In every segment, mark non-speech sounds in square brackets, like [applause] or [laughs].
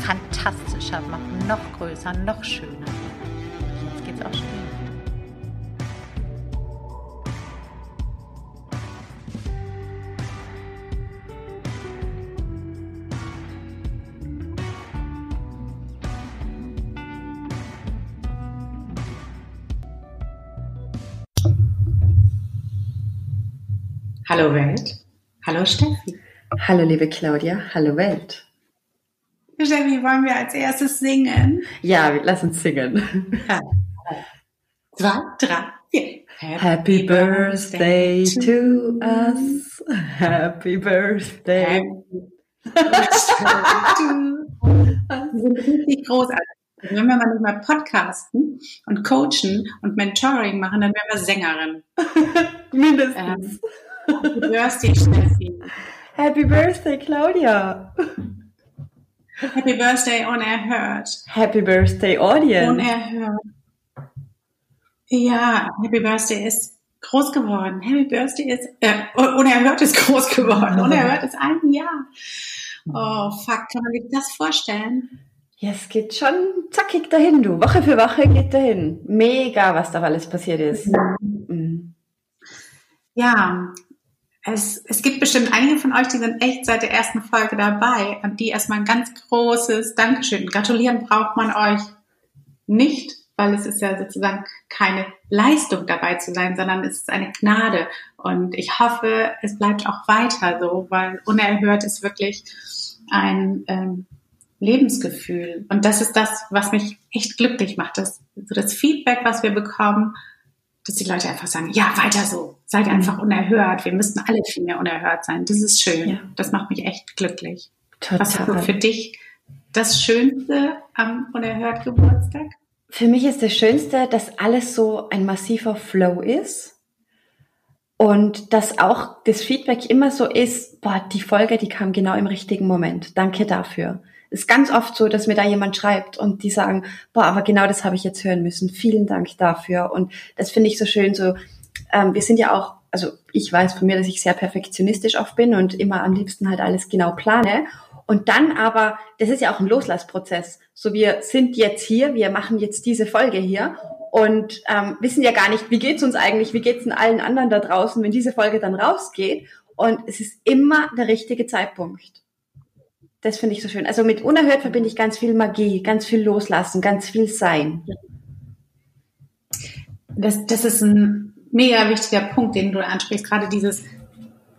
fantastischer machen, noch größer, noch schöner. Jetzt geht's auch schon. Hallo Welt. Hallo Steffi. Hallo liebe Claudia. Hallo Welt. Steffi, wollen wir als erstes singen? Ja, lass uns singen. Zwei, drei, vier. Happy Birthday to us. Happy Birthday. Wir sind richtig großartig. Wenn wir mal nicht mal podcasten und coachen und Mentoring machen, dann wären wir Sängerin. [laughs] Mindestens. Ähm, Happy Birthday, Steffi. Happy Birthday, Claudia. Happy Birthday unerhört. Happy Birthday, Audience. Unerhört. Ja, Happy Birthday ist groß geworden. Happy Birthday ist, äh, unerhört ist groß geworden. Unerhört ist ein Jahr. Oh, fuck, kann man sich das vorstellen? Ja, es geht schon zackig dahin, du. Woche für Woche geht dahin. Mega, was da alles passiert ist. Mhm. Ja, es, es gibt bestimmt einige von euch, die sind echt seit der ersten Folge dabei und die erstmal ein ganz großes Dankeschön. Gratulieren braucht man euch nicht, weil es ist ja sozusagen keine Leistung dabei zu sein, sondern es ist eine Gnade. Und ich hoffe, es bleibt auch weiter so, weil unerhört ist wirklich ein ähm, Lebensgefühl. Und das ist das, was mich echt glücklich macht. Das, so das Feedback, was wir bekommen, dass die Leute einfach sagen, ja, weiter so, seid Mhm. einfach unerhört. Wir müssten alle viel mehr unerhört sein. Das ist schön. Ja. Das macht mich echt glücklich. Was ist Total. für dich das Schönste am unerhört Geburtstag? Für mich ist das Schönste, dass alles so ein massiver Flow ist und dass auch das Feedback immer so ist, boah, die Folge, die kam genau im richtigen Moment. Danke dafür. Ist ganz oft so, dass mir da jemand schreibt und die sagen, boah, aber genau das habe ich jetzt hören müssen. Vielen Dank dafür. Und das finde ich so schön. So, ähm, wir sind ja auch, also ich weiß von mir, dass ich sehr perfektionistisch oft bin und immer am liebsten halt alles genau plane. Und dann aber, das ist ja auch ein Loslassprozess. So, wir sind jetzt hier, wir machen jetzt diese Folge hier und ähm, wissen ja gar nicht, wie geht's uns eigentlich, wie geht's denn allen anderen da draußen, wenn diese Folge dann rausgeht. Und es ist immer der richtige Zeitpunkt. Das finde ich so schön. Also mit Unerhört verbinde ich ganz viel Magie, ganz viel Loslassen, ganz viel Sein. Das, das ist ein mega wichtiger Punkt, den du ansprichst. Gerade dieses,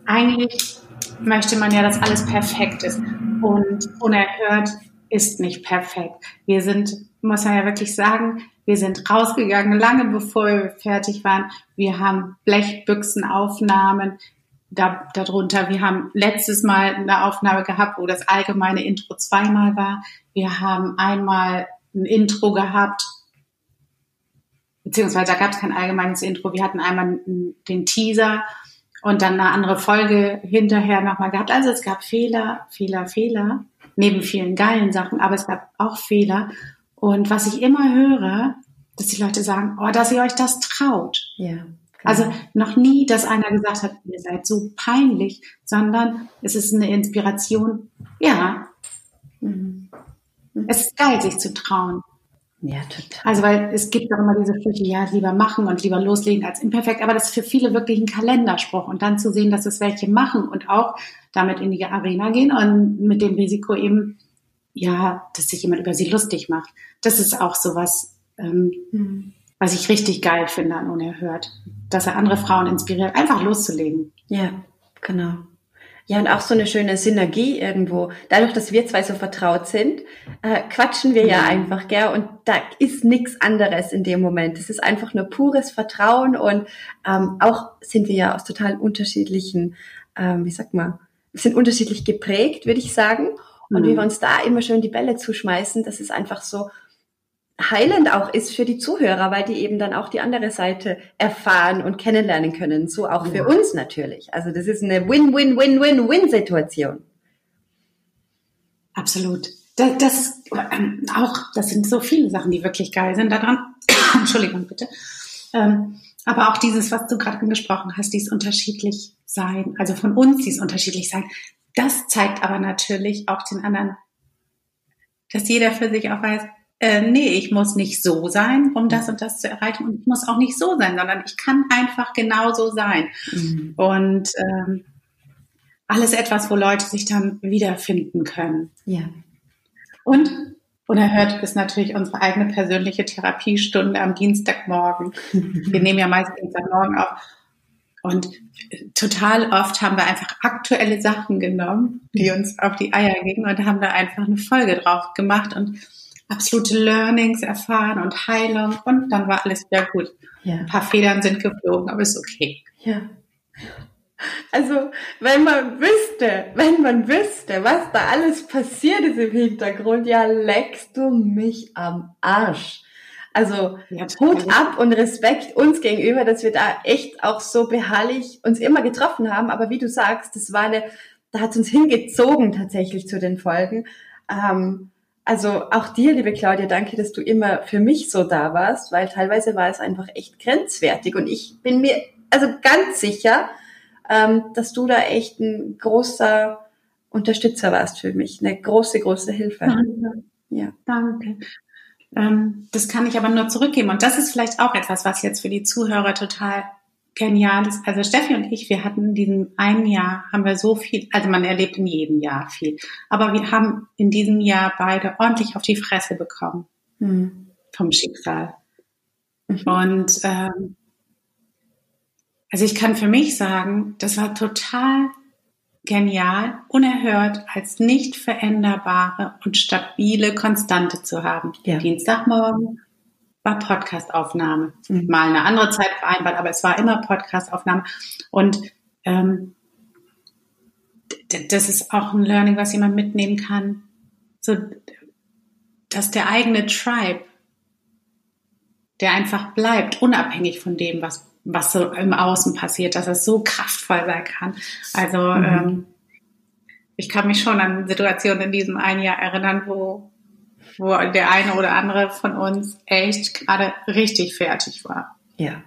eigentlich möchte man ja, dass alles perfekt ist. Und unerhört ist nicht perfekt. Wir sind, muss man ja wirklich sagen, wir sind rausgegangen, lange bevor wir fertig waren. Wir haben Blechbüchsenaufnahmen da, darunter. Wir haben letztes Mal eine Aufnahme gehabt, wo das allgemeine Intro zweimal war. Wir haben einmal ein Intro gehabt, beziehungsweise da gab es kein allgemeines Intro. Wir hatten einmal den Teaser und dann eine andere Folge hinterher nochmal gehabt. Also es gab Fehler, Fehler, Fehler, neben vielen geilen Sachen, aber es gab auch Fehler. Und was ich immer höre, dass die Leute sagen, oh, dass ihr euch das traut. Ja. Genau. Also noch nie, dass einer gesagt hat, ihr seid so peinlich, sondern es ist eine Inspiration. Ja, Mhm. es ist geil, sich zu trauen. Ja, total. Also weil es gibt auch immer diese Sprüche, ja, lieber machen und lieber loslegen als imperfekt, aber das ist für viele wirklich ein Kalenderspruch und dann zu sehen, dass es welche machen und auch damit in die Arena gehen und mit dem Risiko eben, ja, dass sich jemand über sie lustig macht. Das ist auch sowas, ähm, Mhm. Was ich richtig geil finde an Unerhört, dass er andere Frauen inspiriert, einfach loszulegen. Ja, genau. Ja, und auch so eine schöne Synergie irgendwo. Dadurch, dass wir zwei so vertraut sind, äh, quatschen wir ja Mhm. einfach, gell? Und da ist nichts anderes in dem Moment. Es ist einfach nur pures Vertrauen und ähm, auch sind wir ja aus total unterschiedlichen, ähm, wie sagt man, sind unterschiedlich geprägt, würde ich sagen. und wie wir uns da immer schön die Bälle zuschmeißen, dass es einfach so heilend auch ist für die Zuhörer, weil die eben dann auch die andere Seite erfahren und kennenlernen können. So auch für uns natürlich. Also das ist eine Win-Win-Win-Win-Win-Situation. Absolut. Das, das ähm, auch, das sind so viele Sachen, die wirklich geil sind daran. [coughs] Entschuldigung, bitte. Ähm, aber auch dieses, was du gerade angesprochen hast, dieses unterschiedlich sein, also von uns dieses unterschiedlich sein, das zeigt aber natürlich auch den anderen, dass jeder für sich auch weiß, äh, nee, ich muss nicht so sein, um das und das zu erreichen. Und ich muss auch nicht so sein, sondern ich kann einfach genauso sein. Mhm. Und ähm, alles etwas, wo Leute sich dann wiederfinden können. Ja. Und unerhört ist natürlich unsere eigene persönliche Therapiestunde am Dienstagmorgen. [laughs] Wir nehmen ja meist Dienstagmorgen auf. Und total oft haben wir einfach aktuelle Sachen genommen, die uns auf die Eier gingen und haben da einfach eine Folge drauf gemacht und absolute Learnings erfahren und Heilung und dann war alles wieder gut. Ja. Ein paar Federn sind geflogen, aber ist okay. Ja. Also, wenn man wüsste, wenn man wüsste, was da alles passiert ist im Hintergrund, ja, leckst du mich am Arsch. Also ja, Hut ab und Respekt uns gegenüber, dass wir da echt auch so beharrlich uns immer getroffen haben. Aber wie du sagst, das war eine, da hat uns hingezogen tatsächlich zu den Folgen. Ähm, also auch dir, liebe Claudia, danke, dass du immer für mich so da warst, weil teilweise war es einfach echt grenzwertig. Und ich bin mir also ganz sicher, ähm, dass du da echt ein großer Unterstützer warst für mich, eine große, große Hilfe. Danke. Ja. Danke. Ähm, das kann ich aber nur zurückgeben. Und das ist vielleicht auch etwas, was jetzt für die Zuhörer total genial ist. Also Steffi und ich, wir hatten in diesem einen Jahr, haben wir so viel, also man erlebt in jedem Jahr viel, aber wir haben in diesem Jahr beide ordentlich auf die Fresse bekommen mhm. vom Schicksal. Mhm. Und ähm, also ich kann für mich sagen, das war total genial, unerhört als nicht veränderbare und stabile Konstante zu haben. Ja. Dienstagmorgen war Podcastaufnahme. Mhm. Mal eine andere Zeit vereinbart, aber es war immer Podcastaufnahme. Und ähm, das ist auch ein Learning, was jemand mitnehmen kann. So, dass der eigene Tribe, der einfach bleibt, unabhängig von dem, was was so im Außen passiert, dass es so kraftvoll sein kann. Also mhm. ähm, ich kann mich schon an Situationen in diesem einen Jahr erinnern, wo, wo der eine oder andere von uns echt gerade richtig fertig war. Ja,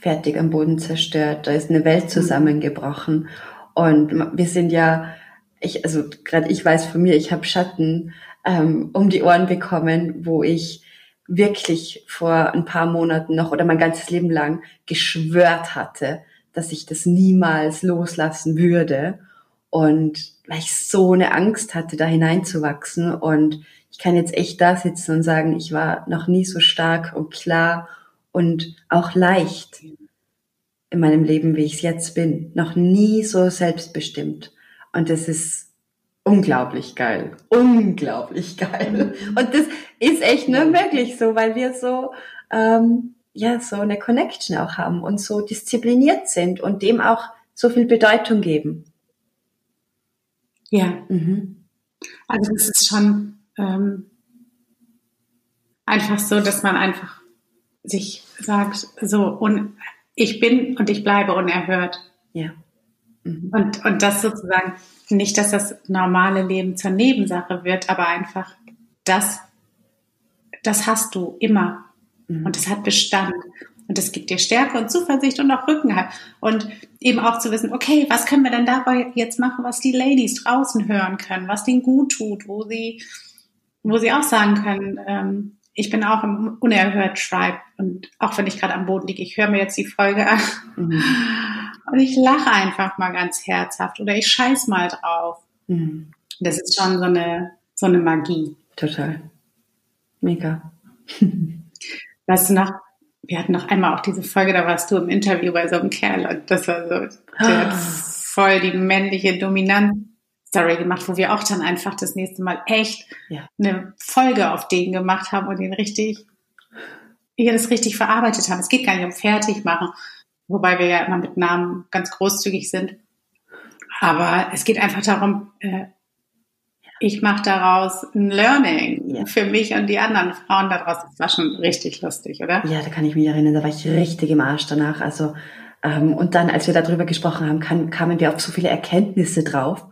fertig am Boden zerstört. Da ist eine Welt zusammengebrochen. Und wir sind ja, ich, also gerade ich weiß von mir, ich habe Schatten ähm, um die Ohren bekommen, wo ich wirklich vor ein paar Monaten noch oder mein ganzes Leben lang geschwört hatte, dass ich das niemals loslassen würde. Und weil ich so eine Angst hatte, da hineinzuwachsen. Und ich kann jetzt echt da sitzen und sagen, ich war noch nie so stark und klar und auch leicht in meinem Leben, wie ich es jetzt bin. Noch nie so selbstbestimmt. Und das ist unglaublich geil. Unglaublich geil. Und das ist echt nur möglich so, weil wir so, ähm, ja, so eine Connection auch haben und so diszipliniert sind und dem auch so viel Bedeutung geben. Ja. Mhm. Also es ist schon ähm, einfach so, dass man einfach sich sagt, so, und ich bin und ich bleibe unerhört. Ja. Mhm. Und, und das sozusagen nicht, dass das normale Leben zur Nebensache wird, aber einfach das, das hast du immer. Mhm. Und es hat Bestand. Und es gibt dir Stärke und Zuversicht und auch Rückenhalt. Und eben auch zu wissen, okay, was können wir denn dabei jetzt machen, was die Ladies draußen hören können, was denen gut tut, wo sie, wo sie auch sagen können, ähm, ich bin auch im unerhört Tribe und auch wenn ich gerade am Boden liege, ich höre mir jetzt die Folge an mhm. und ich lache einfach mal ganz herzhaft oder ich scheiß mal drauf. Mhm. Das ist schon so eine, so eine Magie. Total. Mega. [laughs] weißt du noch, wir hatten noch einmal auch diese Folge, da warst du im Interview bei so einem Kerl und das war so, der hat ah. voll die männliche Dominanz Story gemacht, wo wir auch dann einfach das nächste Mal echt ja. eine Folge auf den gemacht haben und den richtig, wir das richtig verarbeitet haben. Es geht gar nicht um fertig machen, wobei wir ja immer mit Namen ganz großzügig sind. Aber es geht einfach darum, äh, ich mache daraus ein Learning ja. für mich und die anderen Frauen daraus. Das war schon richtig lustig, oder? Ja, da kann ich mich erinnern, da war ich richtig im Arsch danach. Also ähm, und dann, als wir darüber gesprochen haben, kam, kamen wir auf so viele Erkenntnisse drauf.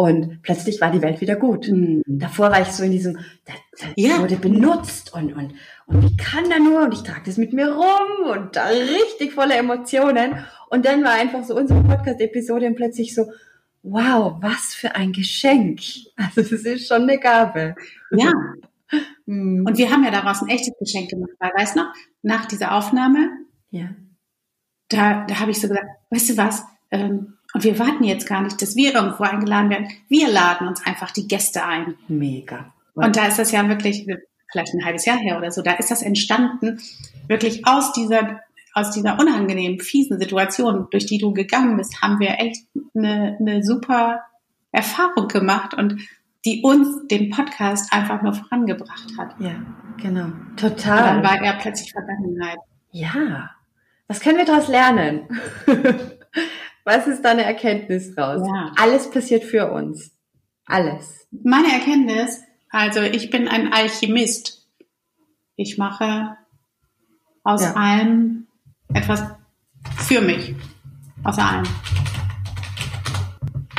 Und plötzlich war die Welt wieder gut. Mhm. Davor war ich so in diesem, das, das ja. wurde benutzt und, und, und wie kann da nur? Und ich trage das mit mir rum und da richtig voller Emotionen. Und dann war einfach so unsere Podcast-Episode plötzlich so, wow, was für ein Geschenk. Also das ist schon eine Gabe. Ja. [laughs] Hm. Und wir haben ja daraus ein echtes Geschenk gemacht, weil, weißt du noch, nach dieser Aufnahme, ja. da, da habe ich so gesagt, weißt du was, ähm, und wir warten jetzt gar nicht, dass wir irgendwo eingeladen werden. Wir laden uns einfach die Gäste ein. Mega. Und da ist das ja wirklich, vielleicht ein halbes Jahr her oder so, da ist das entstanden, wirklich aus dieser aus dieser unangenehmen, fiesen Situation, durch die du gegangen bist, haben wir echt eine, eine super Erfahrung gemacht und die uns den Podcast einfach nur vorangebracht hat. Ja, genau. Total. Und dann war er plötzlich Vergangenheit. Ja. Was können wir daraus lernen? [laughs] Was ist deine Erkenntnis raus? Ja. Alles passiert für uns. Alles. Meine Erkenntnis, also ich bin ein Alchemist. Ich mache aus ja. allem etwas für mich. Aus allem.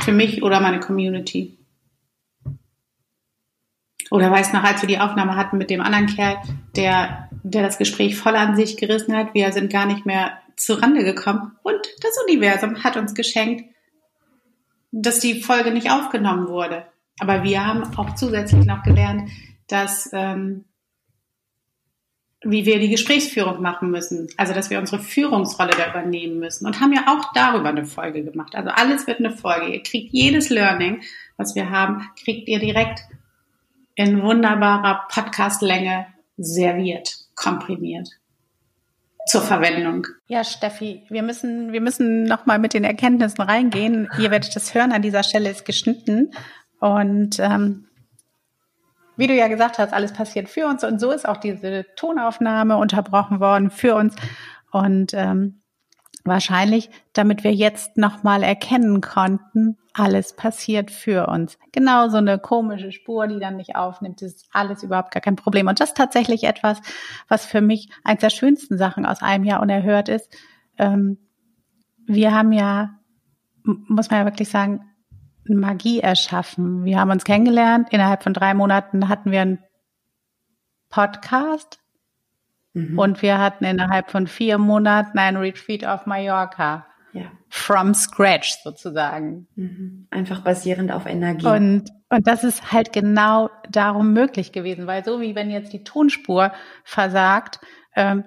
Für mich oder meine Community. Oder weiß noch, als wir die Aufnahme hatten mit dem anderen Kerl, der, der das Gespräch voll an sich gerissen hat, wir sind gar nicht mehr zu Rande gekommen. Und das Universum hat uns geschenkt, dass die Folge nicht aufgenommen wurde. Aber wir haben auch zusätzlich noch gelernt, dass ähm, wie wir die Gesprächsführung machen müssen. Also, dass wir unsere Führungsrolle da übernehmen müssen und haben ja auch darüber eine Folge gemacht. Also alles wird eine Folge. Ihr kriegt jedes Learning, was wir haben, kriegt ihr direkt in wunderbarer Podcastlänge serviert, komprimiert zur Verwendung. Ja, Steffi, wir müssen, wir müssen nochmal mit den Erkenntnissen reingehen. Ihr werdet das hören, an dieser Stelle ist geschnitten. Und ähm, wie du ja gesagt hast, alles passiert für uns und so ist auch diese Tonaufnahme unterbrochen worden für uns und ähm, wahrscheinlich, damit wir jetzt nochmal erkennen konnten, alles passiert für uns. Genau so eine komische Spur, die dann nicht aufnimmt, ist alles überhaupt gar kein Problem. Und das ist tatsächlich etwas, was für mich eines der schönsten Sachen aus einem Jahr unerhört ist. Ähm, wir haben ja, muss man ja wirklich sagen, Magie erschaffen. Wir haben uns kennengelernt. Innerhalb von drei Monaten hatten wir einen Podcast. Mhm. Und wir hatten innerhalb von vier Monaten ein Retreat auf Mallorca. Ja. From scratch sozusagen. Mhm. Einfach basierend auf Energie. Und, und das ist halt genau darum möglich gewesen, weil so wie wenn jetzt die Tonspur versagt, ähm,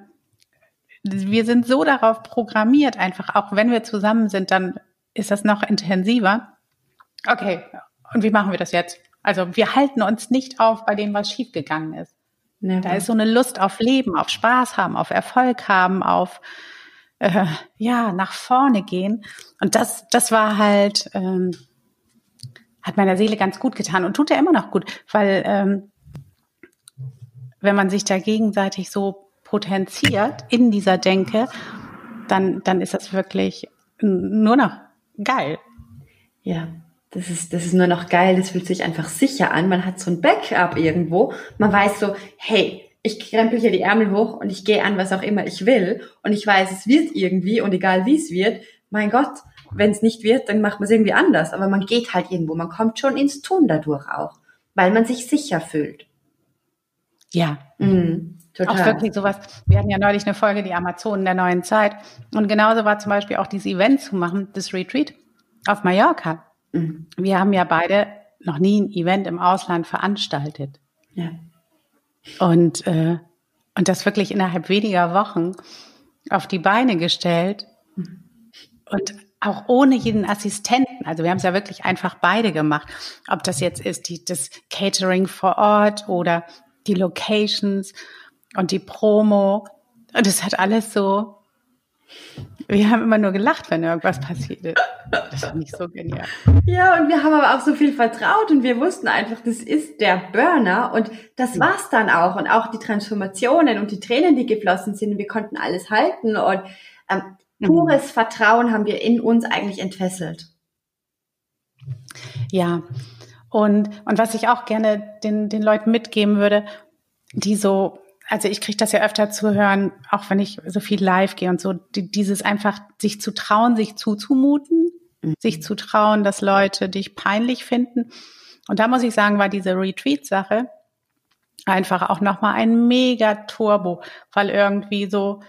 wir sind so darauf programmiert, einfach auch wenn wir zusammen sind, dann ist das noch intensiver. Okay, und wie machen wir das jetzt? Also wir halten uns nicht auf bei dem, was schiefgegangen ist. Never. Da ist so eine Lust auf Leben, auf Spaß haben, auf Erfolg haben, auf äh, ja nach vorne gehen. Und das, das war halt ähm, hat meiner Seele ganz gut getan und tut ja immer noch gut, weil ähm, wenn man sich da gegenseitig so potenziert in dieser Denke, dann dann ist das wirklich nur noch geil. Ja, das ist, das ist nur noch geil, das fühlt sich einfach sicher an. Man hat so ein Backup irgendwo. Man weiß so, hey, ich krempel hier die Ärmel hoch und ich gehe an, was auch immer ich will. Und ich weiß, es wird irgendwie und egal wie es wird, mein Gott, wenn es nicht wird, dann macht man es irgendwie anders. Aber man geht halt irgendwo, man kommt schon ins Tun dadurch auch, weil man sich sicher fühlt. Ja. Mhm. Total. Auch wirklich sowas. Wir hatten ja neulich eine Folge, die Amazonen der neuen Zeit. Und genauso war zum Beispiel auch dieses Event zu machen, das Retreat auf Mallorca. Mhm. Wir haben ja beide noch nie ein Event im Ausland veranstaltet. Ja. Und, äh, und das wirklich innerhalb weniger Wochen auf die Beine gestellt und auch ohne jeden Assistenten. Also wir haben es ja wirklich einfach beide gemacht. Ob das jetzt ist die, das Catering vor Ort oder die Locations und die Promo. Und es hat alles so wir haben immer nur gelacht, wenn irgendwas passiert ist. Das war nicht so genial. Ja, und wir haben aber auch so viel vertraut und wir wussten einfach, das ist der Burner und das war's dann auch. Und auch die Transformationen und die Tränen, die geflossen sind, wir konnten alles halten und ähm, pures mhm. Vertrauen haben wir in uns eigentlich entfesselt. Ja, Und, und was ich auch gerne den, den Leuten mitgeben würde, die so, also ich kriege das ja öfter zu hören, auch wenn ich so viel live gehe und so, die, dieses einfach sich zu trauen, sich zuzumuten, mhm. sich zu trauen, dass Leute dich peinlich finden. Und da muss ich sagen, war diese Retreat-Sache einfach auch nochmal ein mega Turbo, weil irgendwie so,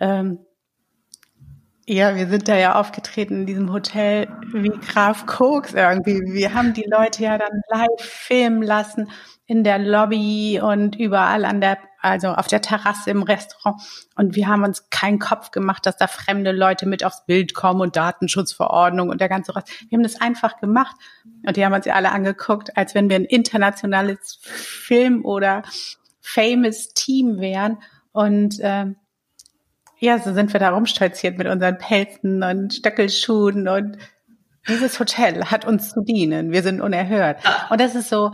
ähm, ja, wir sind da ja aufgetreten in diesem Hotel wie Graf Koks irgendwie. Wir haben die Leute ja dann live filmen lassen in der Lobby und überall an der, also auf der Terrasse im Restaurant. Und wir haben uns keinen Kopf gemacht, dass da fremde Leute mit aufs Bild kommen und Datenschutzverordnung und der ganze Rest. Wir haben das einfach gemacht. Und die haben uns ja alle angeguckt, als wenn wir ein internationales Film oder famous Team wären. Und äh, ja, so sind wir da rumstolziert mit unseren Pelzen und Stöckelschuhen und dieses Hotel hat uns zu dienen. Wir sind unerhört. Und das ist so,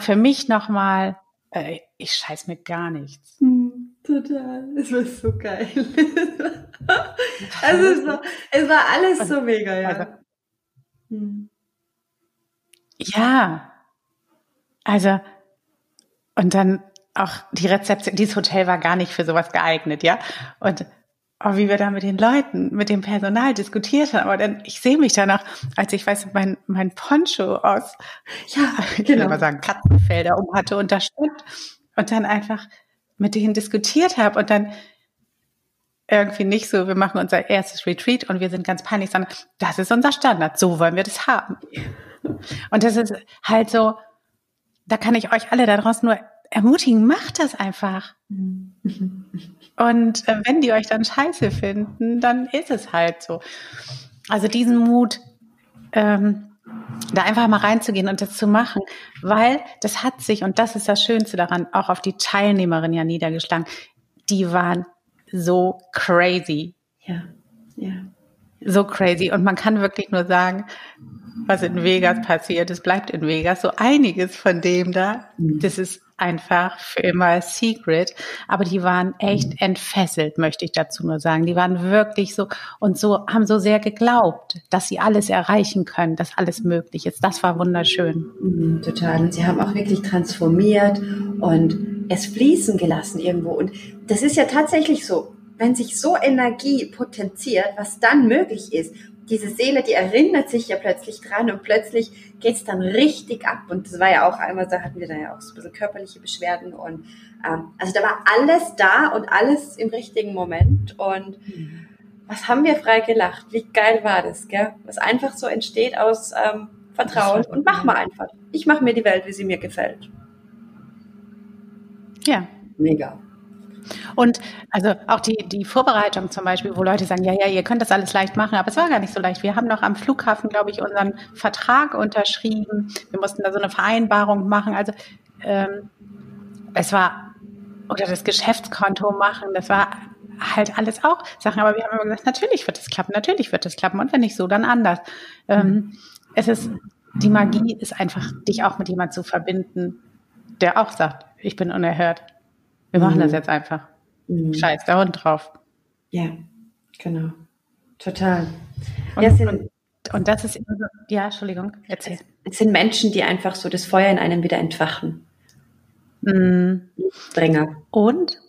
für mich nochmal, äh, ich scheiß mir gar nichts. Hm, total. Es war so geil. also es war, es war alles so mega, ja. Also, hm. Ja. Also, und dann auch die Rezeption, dieses Hotel war gar nicht für sowas geeignet, ja. Und oh, wie wir da mit den Leuten, mit dem Personal diskutiert haben. Aber dann, ich sehe mich danach, als ich weiß, mein, mein Poncho aus, ja, ich genau. mal sagen, Katzenfelder um hatte und da stand und dann einfach mit denen diskutiert habe und dann irgendwie nicht so, wir machen unser erstes Retreat und wir sind ganz peinlich, sondern das ist unser Standard, so wollen wir das haben. Und das ist halt so, da kann ich euch alle da draußen nur ermutigen, macht das einfach. Und äh, wenn die euch dann scheiße finden, dann ist es halt so. Also diesen Mut, ähm, da einfach mal reinzugehen und das zu machen, weil das hat sich, und das ist das Schönste daran, auch auf die Teilnehmerin ja niedergeschlagen. Die waren so crazy. Ja, ja. So crazy. Und man kann wirklich nur sagen, was in Vegas passiert, es bleibt in Vegas. So einiges von dem da, mhm. das ist einfach für immer Secret. Aber die waren echt entfesselt, möchte ich dazu nur sagen. Die waren wirklich so und so, haben so sehr geglaubt, dass sie alles erreichen können, dass alles möglich ist. Das war wunderschön. Mhm, total. Und sie haben auch wirklich transformiert und es fließen gelassen irgendwo. Und das ist ja tatsächlich so. Wenn sich so Energie potenziert, was dann möglich ist diese Seele, die erinnert sich ja plötzlich dran und plötzlich geht es dann richtig ab. Und das war ja auch einmal, da hatten wir dann ja auch so ein bisschen körperliche Beschwerden und ähm, also da war alles da und alles im richtigen Moment und was haben wir frei gelacht? Wie geil war das, gell? Was einfach so entsteht aus ähm, Vertrauen und mach mal einfach. Ich mache mir die Welt, wie sie mir gefällt. Ja. Mega. Und also auch die, die Vorbereitung zum Beispiel, wo Leute sagen, ja, ja, ihr könnt das alles leicht machen, aber es war gar nicht so leicht. Wir haben noch am Flughafen, glaube ich, unseren Vertrag unterschrieben. Wir mussten da so eine Vereinbarung machen. Also ähm, es war, oder das Geschäftskonto machen, das war halt alles auch Sachen. Aber wir haben immer gesagt, natürlich wird es klappen, natürlich wird es klappen. Und wenn nicht so, dann anders. Ähm, es ist, die Magie ist einfach, dich auch mit jemand zu verbinden, der auch sagt, ich bin unerhört. Wir machen mhm. das jetzt einfach. Mhm. Scheiß der Hund drauf. Ja, genau. Total. Und, ja, sind, und, und, das ist immer so, ja, Entschuldigung, erzähl. Es sind Menschen, die einfach so das Feuer in einem wieder entfachen. Mhm. Strenger. Und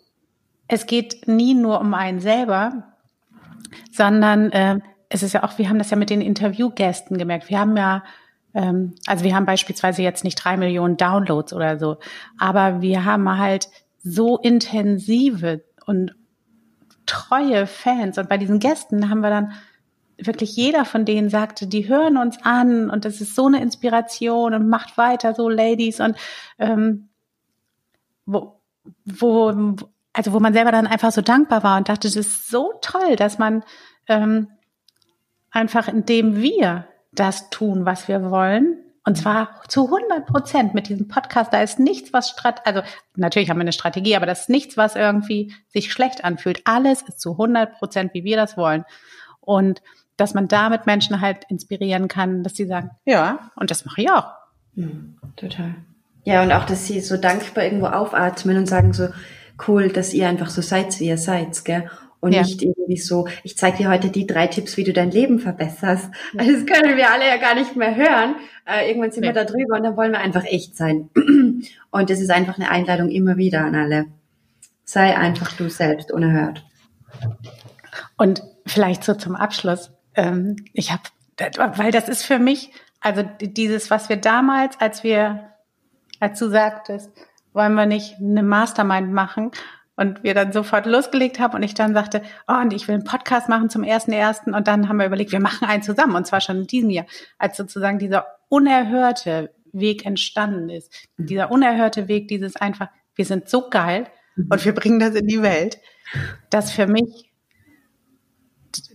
es geht nie nur um einen selber, sondern äh, es ist ja auch, wir haben das ja mit den Interviewgästen gemerkt. Wir haben ja, ähm, also wir haben beispielsweise jetzt nicht drei Millionen Downloads oder so, aber wir haben halt so intensive und treue Fans. Und bei diesen Gästen haben wir dann wirklich jeder von denen sagte, die hören uns an und das ist so eine Inspiration und macht weiter so, Ladies. Und ähm, wo, wo, also wo man selber dann einfach so dankbar war und dachte, das ist so toll, dass man ähm, einfach indem wir das tun, was wir wollen, und zwar zu 100 Prozent mit diesem Podcast. Da ist nichts, was Strat also natürlich haben wir eine Strategie, aber das ist nichts, was irgendwie sich schlecht anfühlt. Alles ist zu 100 Prozent, wie wir das wollen. Und dass man damit Menschen halt inspirieren kann, dass sie sagen, ja, und das mache ich auch. Mhm, total. Ja, und auch, dass sie so dankbar irgendwo aufatmen und sagen so, cool, dass ihr einfach so seid, wie ihr seid, gell? Und ja. nicht irgendwie so, ich zeige dir heute die drei Tipps, wie du dein Leben verbesserst. Also das können wir alle ja gar nicht mehr hören. Äh, irgendwann sind ja. wir da drüber und dann wollen wir einfach echt sein. [clears throat] Und das ist einfach eine Einladung immer wieder an alle. Sei einfach du selbst, unerhört. Und vielleicht so zum Abschluss. Ähm, ich habe, weil das ist für mich, also dieses, was wir damals, als wir, als du sagtest, wollen wir nicht eine Mastermind machen? Und wir dann sofort losgelegt haben und ich dann sagte, oh, und ich will einen Podcast machen zum ersten ersten. Und dann haben wir überlegt, wir machen einen zusammen und zwar schon in diesem Jahr, als sozusagen dieser unerhörte Weg entstanden ist. Dieser unerhörte Weg, dieses einfach, wir sind so geil und wir bringen das in die Welt, dass für mich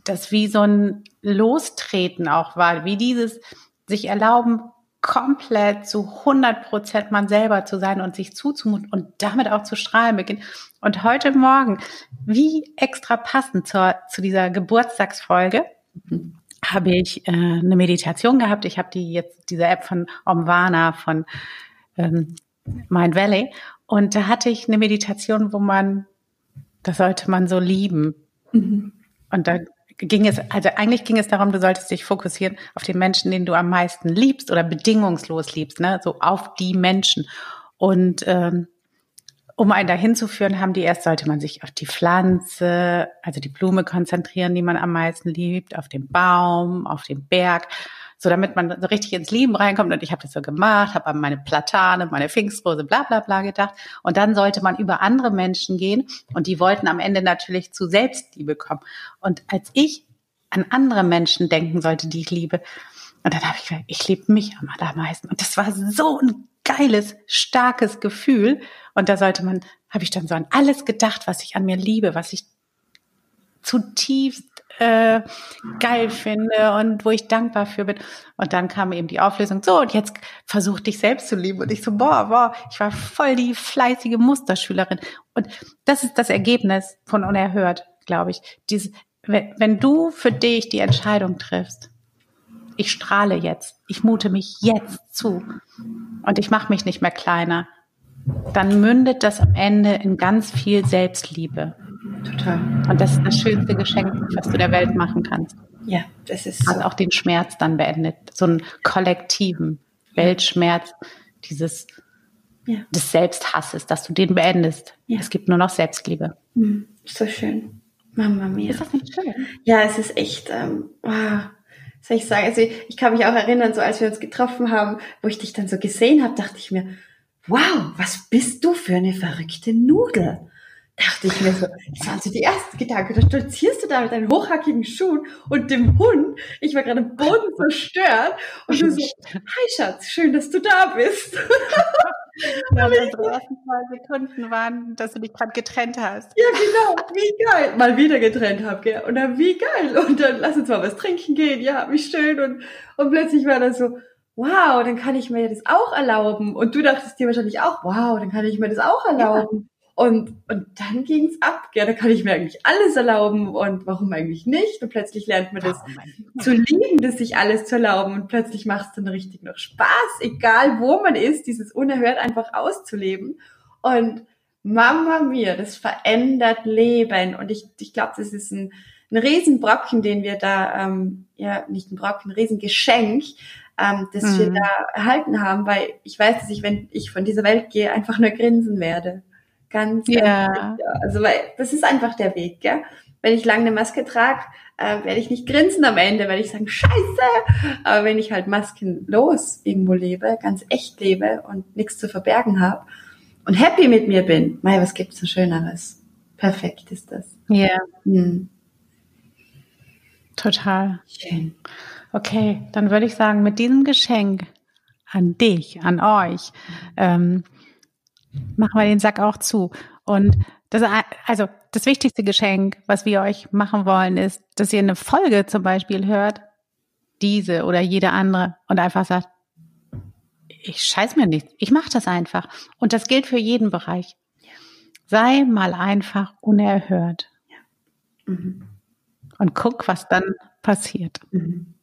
das wie so ein Lostreten auch war, wie dieses sich erlauben, komplett zu 100 Prozent man selber zu sein und sich zuzumuten und damit auch zu strahlen beginnen. Und heute Morgen, wie extra passend zur, zu dieser Geburtstagsfolge, mhm. habe ich äh, eine Meditation gehabt. Ich habe die jetzt, diese App von Omvana, von ähm, Mind Valley. Und da hatte ich eine Meditation, wo man, das sollte man so lieben. Mhm. Und da ging es, also eigentlich ging es darum, du solltest dich fokussieren auf den Menschen, den du am meisten liebst oder bedingungslos liebst, ne? so auf die Menschen. Und ähm, um einen dahin zu führen, haben die erst, sollte man sich auf die Pflanze, also die Blume konzentrieren, die man am meisten liebt, auf den Baum, auf den Berg so damit man so richtig ins Leben reinkommt. Und ich habe das so gemacht, habe an meine Platane, meine Pfingstrose, bla bla bla gedacht. Und dann sollte man über andere Menschen gehen und die wollten am Ende natürlich zu Selbstliebe kommen. Und als ich an andere Menschen denken sollte, die ich liebe, und dann habe ich gesagt, ich liebe mich am allermeisten. Und das war so ein geiles, starkes Gefühl. Und da sollte man, habe ich dann so an alles gedacht, was ich an mir liebe, was ich zutiefst äh, geil finde und wo ich dankbar für bin. Und dann kam eben die Auflösung, so, und jetzt versuch dich selbst zu lieben. Und ich so, boah, boah, ich war voll die fleißige Musterschülerin. Und das ist das Ergebnis von Unerhört, glaube ich. Dieses, wenn, wenn du für dich die Entscheidung triffst, ich strahle jetzt, ich mute mich jetzt zu und ich mache mich nicht mehr kleiner, dann mündet das am Ende in ganz viel Selbstliebe. Total. Und das ist das schönste Geschenk, was du der Welt machen kannst. Ja, das ist. Hat so. auch den Schmerz dann beendet. So einen kollektiven Weltschmerz, dieses ja. des Selbsthasses, dass du den beendest. Ja. Es gibt nur noch Selbstliebe. Mhm. So schön. Mama mia. Ist das nicht schön? Ja, es ist echt, ähm, wow. soll ich sagen, also ich kann mich auch erinnern, so als wir uns getroffen haben, wo ich dich dann so gesehen habe, dachte ich mir, wow, was bist du für eine verrückte Nudel? Dachte ich mir so, das waren so die ersten Gedanken. Da stolzierst du da mit deinen hochhackigen Schuhen und dem Hund. Ich war gerade im Boden zerstört. Und du so, hi Schatz, schön, dass du da bist. [laughs] ja, unsere ersten zwei Sekunden waren, dass du dich gerade getrennt hast. Ja, genau. Wie geil. Mal wieder getrennt hab, gell. Und dann wie geil. Und dann lass uns mal was trinken gehen. Ja, wie schön. Und, und plötzlich war das so, wow, dann kann ich mir das auch erlauben. Und du dachtest dir wahrscheinlich auch, wow, dann kann ich mir das auch erlauben. Und, und dann ging's ab. Ja, da kann ich mir eigentlich alles erlauben und warum eigentlich nicht? Und plötzlich lernt man das zu lieben, das sich alles zu erlauben und plötzlich macht es dann richtig noch Spaß, egal wo man ist, dieses unerhört einfach auszuleben. Und Mama mir, das verändert Leben. Und ich, ich glaube, das ist ein, ein Riesenbrocken, den wir da, ähm, ja, nicht ein Brocken, ein Riesengeschenk, ähm, das mhm. wir da erhalten haben, weil ich weiß, dass ich, wenn ich von dieser Welt gehe, einfach nur grinsen werde. Ganz, ganz ja. Also weil das ist einfach der Weg, gell? Wenn ich lange eine Maske trage, äh, werde ich nicht grinsen am Ende, werde ich sagen, scheiße. Aber wenn ich halt maskenlos irgendwo lebe, ganz echt lebe und nichts zu verbergen habe und happy mit mir bin, mei, was gibt's so Schöneres? Perfekt ist das. Ja. Hm. Total. Schön. Okay, dann würde ich sagen, mit diesem Geschenk an dich, an euch, ähm, machen wir den Sack auch zu. Und das, also das wichtigste Geschenk, was wir euch machen wollen, ist, dass ihr eine Folge zum Beispiel hört, diese oder jede andere, und einfach sagt, ich scheiß mir nichts, ich mache das einfach. Und das gilt für jeden Bereich. Sei mal einfach unerhört. Mhm. Und guck, was dann passiert. Mhm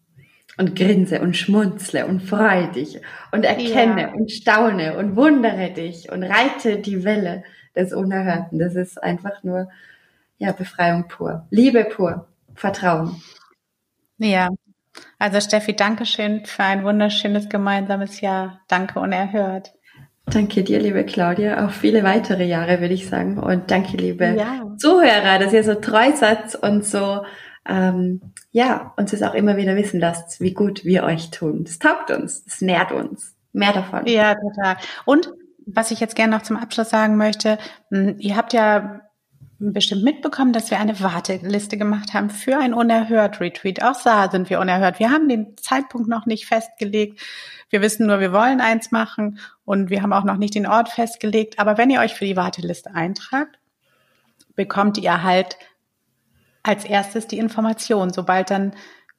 und grinse und schmunzle und freue dich und erkenne ja. und staune und wundere dich und reite die Welle des Unerhörten. Das ist einfach nur ja, Befreiung pur, Liebe pur, Vertrauen. Ja, also Steffi, danke schön für ein wunderschönes gemeinsames Jahr. Danke unerhört. Danke dir, liebe Claudia, auch viele weitere Jahre, würde ich sagen. Und danke, liebe ja. Zuhörer, dass ihr so treu seid und so, ähm, ja, uns es auch immer wieder wissen lasst, wie gut wir euch tun. Es taugt uns, es nährt uns. Mehr davon. Ja, total. Und was ich jetzt gerne noch zum Abschluss sagen möchte, hm, ihr habt ja bestimmt mitbekommen, dass wir eine Warteliste gemacht haben für ein Unerhört-Retreat. Auch da sind wir unerhört. Wir haben den Zeitpunkt noch nicht festgelegt. Wir wissen nur, wir wollen eins machen und wir haben auch noch nicht den Ort festgelegt. Aber wenn ihr euch für die Warteliste eintragt, bekommt ihr halt als erstes die Information, sobald dann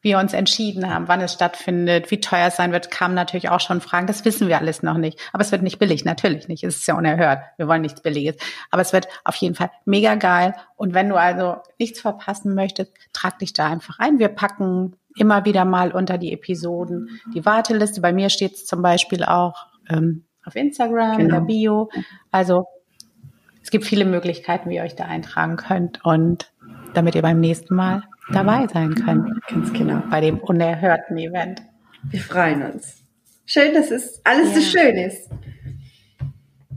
wir uns entschieden haben, wann es stattfindet, wie teuer es sein wird, kamen natürlich auch schon Fragen. Das wissen wir alles noch nicht. Aber es wird nicht billig, natürlich nicht. Es ist ja unerhört. Wir wollen nichts Billiges. Aber es wird auf jeden Fall mega geil. Und wenn du also nichts verpassen möchtest, trag dich da einfach ein. Wir packen immer wieder mal unter die Episoden die Warteliste. Bei mir steht es zum Beispiel auch ähm, auf Instagram, genau. in der genau. Bio. Also es gibt viele Möglichkeiten, wie ihr euch da eintragen könnt und damit ihr beim nächsten Mal dabei sein könnt. Ganz genau. Bei dem unerhörten Event. Wir freuen uns. Schön, dass es alles ja. so schön ist.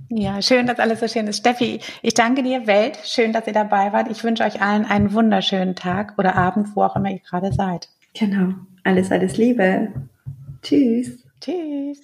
Ja, schön, dass alles so schön ist. Steffi, ich danke dir, Welt. Schön, dass ihr dabei wart. Ich wünsche euch allen einen wunderschönen Tag oder Abend, wo auch immer ihr gerade seid. Genau. Alles, alles Liebe. Tschüss. Tschüss.